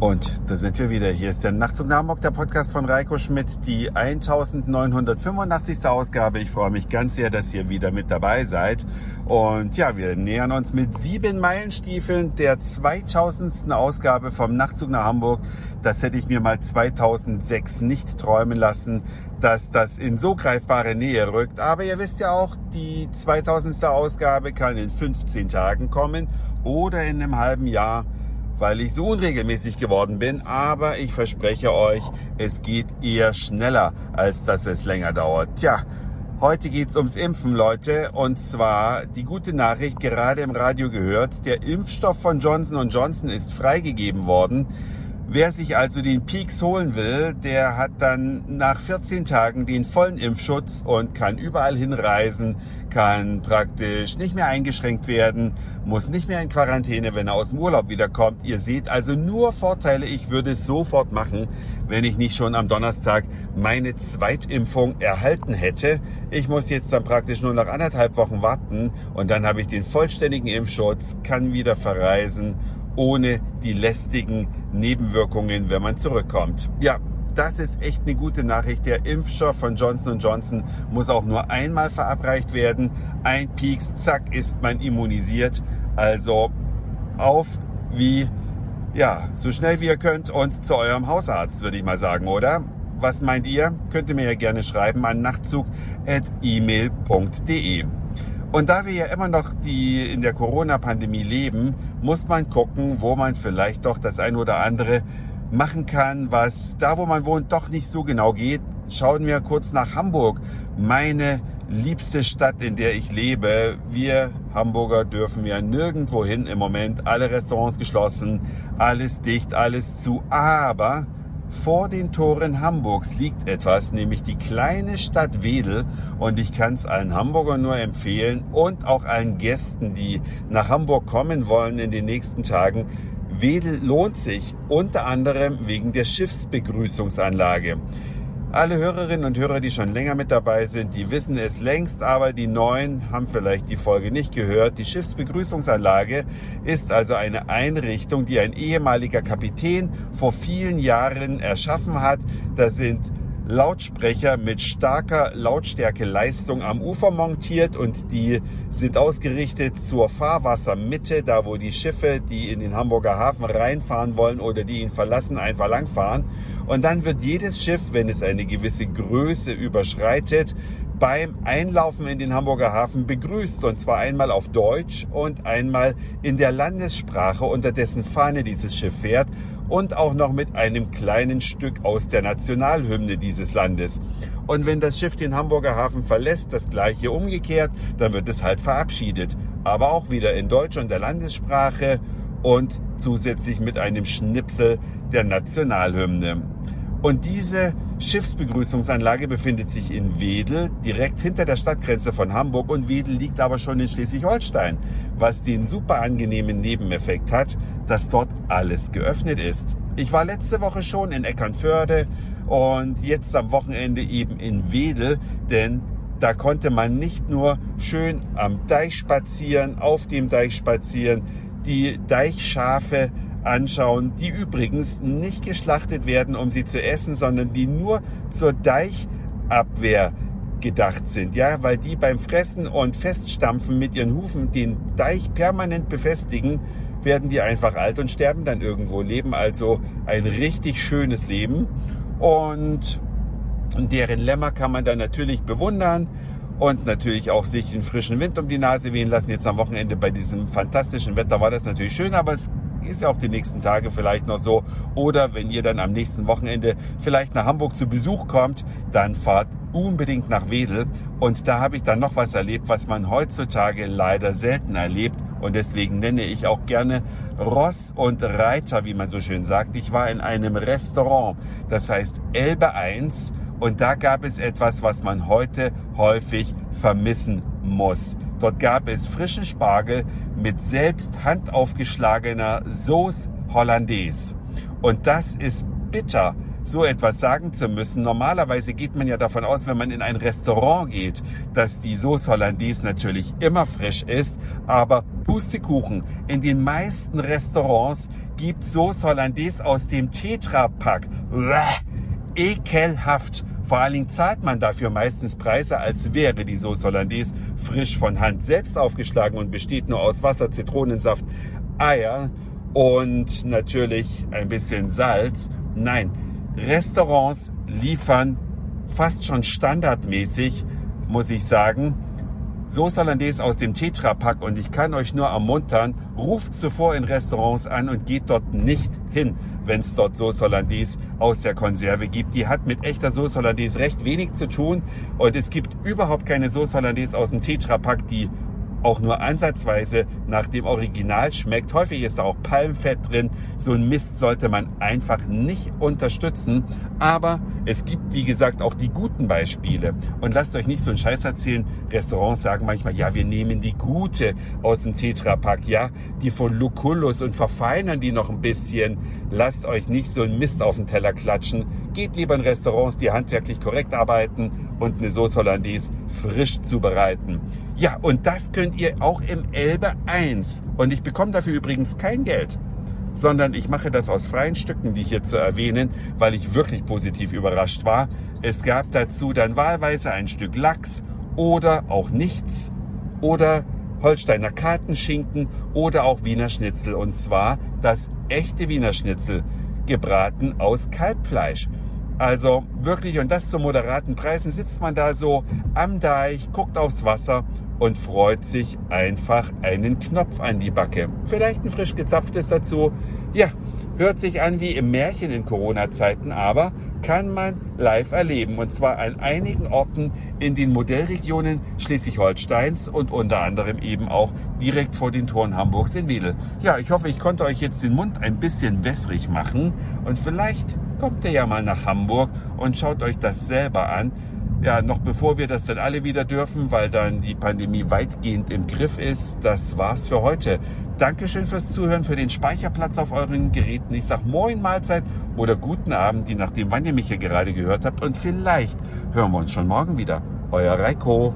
Und da sind wir wieder. Hier ist der Nachtzug nach Hamburg, der Podcast von Reiko Schmidt, die 1985. Ausgabe. Ich freue mich ganz sehr, dass ihr wieder mit dabei seid. Und ja, wir nähern uns mit sieben Meilenstiefeln der 2000. Ausgabe vom Nachtzug nach Hamburg. Das hätte ich mir mal 2006 nicht träumen lassen, dass das in so greifbare Nähe rückt. Aber ihr wisst ja auch, die 2000. Ausgabe kann in 15 Tagen kommen oder in einem halben Jahr weil ich so unregelmäßig geworden bin. Aber ich verspreche euch, es geht eher schneller, als dass es länger dauert. Tja, heute geht's ums Impfen, Leute. Und zwar die gute Nachricht, gerade im Radio gehört, der Impfstoff von Johnson Johnson ist freigegeben worden. Wer sich also den Peaks holen will, der hat dann nach 14 Tagen den vollen Impfschutz und kann überall hinreisen, kann praktisch nicht mehr eingeschränkt werden, muss nicht mehr in Quarantäne, wenn er aus dem Urlaub wiederkommt. Ihr seht also nur Vorteile. Ich würde es sofort machen, wenn ich nicht schon am Donnerstag meine Zweitimpfung erhalten hätte. Ich muss jetzt dann praktisch nur noch anderthalb Wochen warten und dann habe ich den vollständigen Impfschutz, kann wieder verreisen ohne die lästigen Nebenwirkungen, wenn man zurückkommt. Ja, das ist echt eine gute Nachricht. Der Impfstoff von Johnson Johnson muss auch nur einmal verabreicht werden. Ein Pieks, zack, ist man immunisiert. Also auf wie, ja, so schnell wie ihr könnt und zu eurem Hausarzt, würde ich mal sagen, oder? Was meint ihr? Könnt ihr mir ja gerne schreiben an nachtzug.email.de. Und da wir ja immer noch die in der Corona-Pandemie leben, muss man gucken, wo man vielleicht doch das ein oder andere machen kann, was da, wo man wohnt, doch nicht so genau geht. Schauen wir kurz nach Hamburg, meine liebste Stadt, in der ich lebe. Wir Hamburger dürfen ja nirgendwo hin im Moment. Alle Restaurants geschlossen, alles dicht, alles zu. Aber vor den Toren Hamburgs liegt etwas, nämlich die kleine Stadt Wedel. Und ich kann es allen Hamburgern nur empfehlen und auch allen Gästen, die nach Hamburg kommen wollen in den nächsten Tagen. Wedel lohnt sich unter anderem wegen der Schiffsbegrüßungsanlage. Alle Hörerinnen und Hörer, die schon länger mit dabei sind, die wissen es längst, aber die Neuen haben vielleicht die Folge nicht gehört. Die Schiffsbegrüßungsanlage ist also eine Einrichtung, die ein ehemaliger Kapitän vor vielen Jahren erschaffen hat. Da sind Lautsprecher mit starker Lautstärkeleistung am Ufer montiert und die sind ausgerichtet zur Fahrwassermitte, da wo die Schiffe, die in den Hamburger Hafen reinfahren wollen oder die ihn verlassen, einfach langfahren. Und dann wird jedes Schiff, wenn es eine gewisse Größe überschreitet, beim Einlaufen in den Hamburger Hafen begrüßt. Und zwar einmal auf Deutsch und einmal in der Landessprache, unter dessen Fahne dieses Schiff fährt und auch noch mit einem kleinen Stück aus der Nationalhymne dieses Landes. Und wenn das Schiff den Hamburger Hafen verlässt, das gleiche umgekehrt, dann wird es halt verabschiedet. Aber auch wieder in Deutsch und der Landessprache und zusätzlich mit einem Schnipsel der Nationalhymne. Und diese Schiffsbegrüßungsanlage befindet sich in Wedel, direkt hinter der Stadtgrenze von Hamburg. Und Wedel liegt aber schon in Schleswig-Holstein, was den super angenehmen Nebeneffekt hat, dass dort alles geöffnet ist. Ich war letzte Woche schon in Eckernförde und jetzt am Wochenende eben in Wedel, denn da konnte man nicht nur schön am Deich spazieren, auf dem Deich spazieren, die Deichschafe anschauen, die übrigens nicht geschlachtet werden, um sie zu essen, sondern die nur zur Deichabwehr gedacht sind, ja, weil die beim Fressen und Feststampfen mit ihren Hufen den Deich permanent befestigen, werden die einfach alt und sterben dann irgendwo, leben also ein richtig schönes Leben und deren Lämmer kann man dann natürlich bewundern und natürlich auch sich den frischen Wind um die Nase wehen lassen. Jetzt am Wochenende bei diesem fantastischen Wetter war das natürlich schön, aber es ist ja auch die nächsten Tage vielleicht noch so. Oder wenn ihr dann am nächsten Wochenende vielleicht nach Hamburg zu Besuch kommt, dann fahrt unbedingt nach Wedel. Und da habe ich dann noch was erlebt, was man heutzutage leider selten erlebt. Und deswegen nenne ich auch gerne Ross und Reiter, wie man so schön sagt. Ich war in einem Restaurant, das heißt Elbe 1. Und da gab es etwas, was man heute häufig vermissen muss. Dort gab es frischen Spargel mit selbst handaufgeschlagener Sauce Hollandaise. Und das ist bitter, so etwas sagen zu müssen. Normalerweise geht man ja davon aus, wenn man in ein Restaurant geht, dass die Sauce Hollandaise natürlich immer frisch ist. Aber Pustekuchen, in den meisten Restaurants gibt Sauce Hollandaise aus dem Tetra-Pack. Ekelhaft. Vor allen Dingen zahlt man dafür meistens Preise, als wäre die Sauce Hollandaise frisch von Hand selbst aufgeschlagen und besteht nur aus Wasser, Zitronensaft, Eier und natürlich ein bisschen Salz. Nein, Restaurants liefern fast schon standardmäßig, muss ich sagen, Sauce Hollandaise aus dem Tetra-Pack und ich kann euch nur ermuntern, ruft zuvor in Restaurants an und geht dort nicht hin, wenn es dort Sauce Hollandaise aus der Konserve gibt. Die hat mit echter Sauce Hollandaise recht wenig zu tun und es gibt überhaupt keine Sauce Hollandaise aus dem Tetra-Pack, die auch nur ansatzweise nach dem Original schmeckt. Häufig ist da auch Palmfett drin. So ein Mist sollte man einfach nicht unterstützen. Aber es gibt, wie gesagt, auch die guten Beispiele. Und lasst euch nicht so einen Scheiß erzählen. Restaurants sagen manchmal, ja, wir nehmen die gute aus dem Tetrapack, ja, die von Lucullus und verfeinern die noch ein bisschen. Lasst euch nicht so einen Mist auf den Teller klatschen. Geht lieber in Restaurants, die handwerklich korrekt arbeiten und eine Sauce Hollandaise frisch zubereiten. Ja, und das könnt ihr auch im Elbe 1. Und ich bekomme dafür übrigens kein Geld sondern ich mache das aus freien Stücken, die hier zu erwähnen, weil ich wirklich positiv überrascht war. Es gab dazu dann wahlweise ein Stück Lachs oder auch nichts oder Holsteiner Kartenschinken oder auch Wiener Schnitzel und zwar das echte Wiener Schnitzel gebraten aus Kalbfleisch. Also wirklich, und das zu moderaten Preisen, sitzt man da so am Deich, guckt aufs Wasser und freut sich einfach einen Knopf an die Backe. Vielleicht ein frisch gezapftes dazu. Ja, hört sich an wie im Märchen in Corona-Zeiten, aber kann man live erleben. Und zwar an einigen Orten in den Modellregionen Schleswig-Holsteins und unter anderem eben auch direkt vor den Toren Hamburgs in Wedel. Ja, ich hoffe, ich konnte euch jetzt den Mund ein bisschen wässrig machen und vielleicht kommt ihr ja mal nach Hamburg und schaut euch das selber an ja, noch bevor wir das dann alle wieder dürfen, weil dann die Pandemie weitgehend im Griff ist. Das war's für heute. Dankeschön fürs Zuhören, für den Speicherplatz auf euren Geräten. Ich sag Moin Mahlzeit oder guten Abend, je nachdem, wann ihr mich hier gerade gehört habt. Und vielleicht hören wir uns schon morgen wieder. Euer Reiko.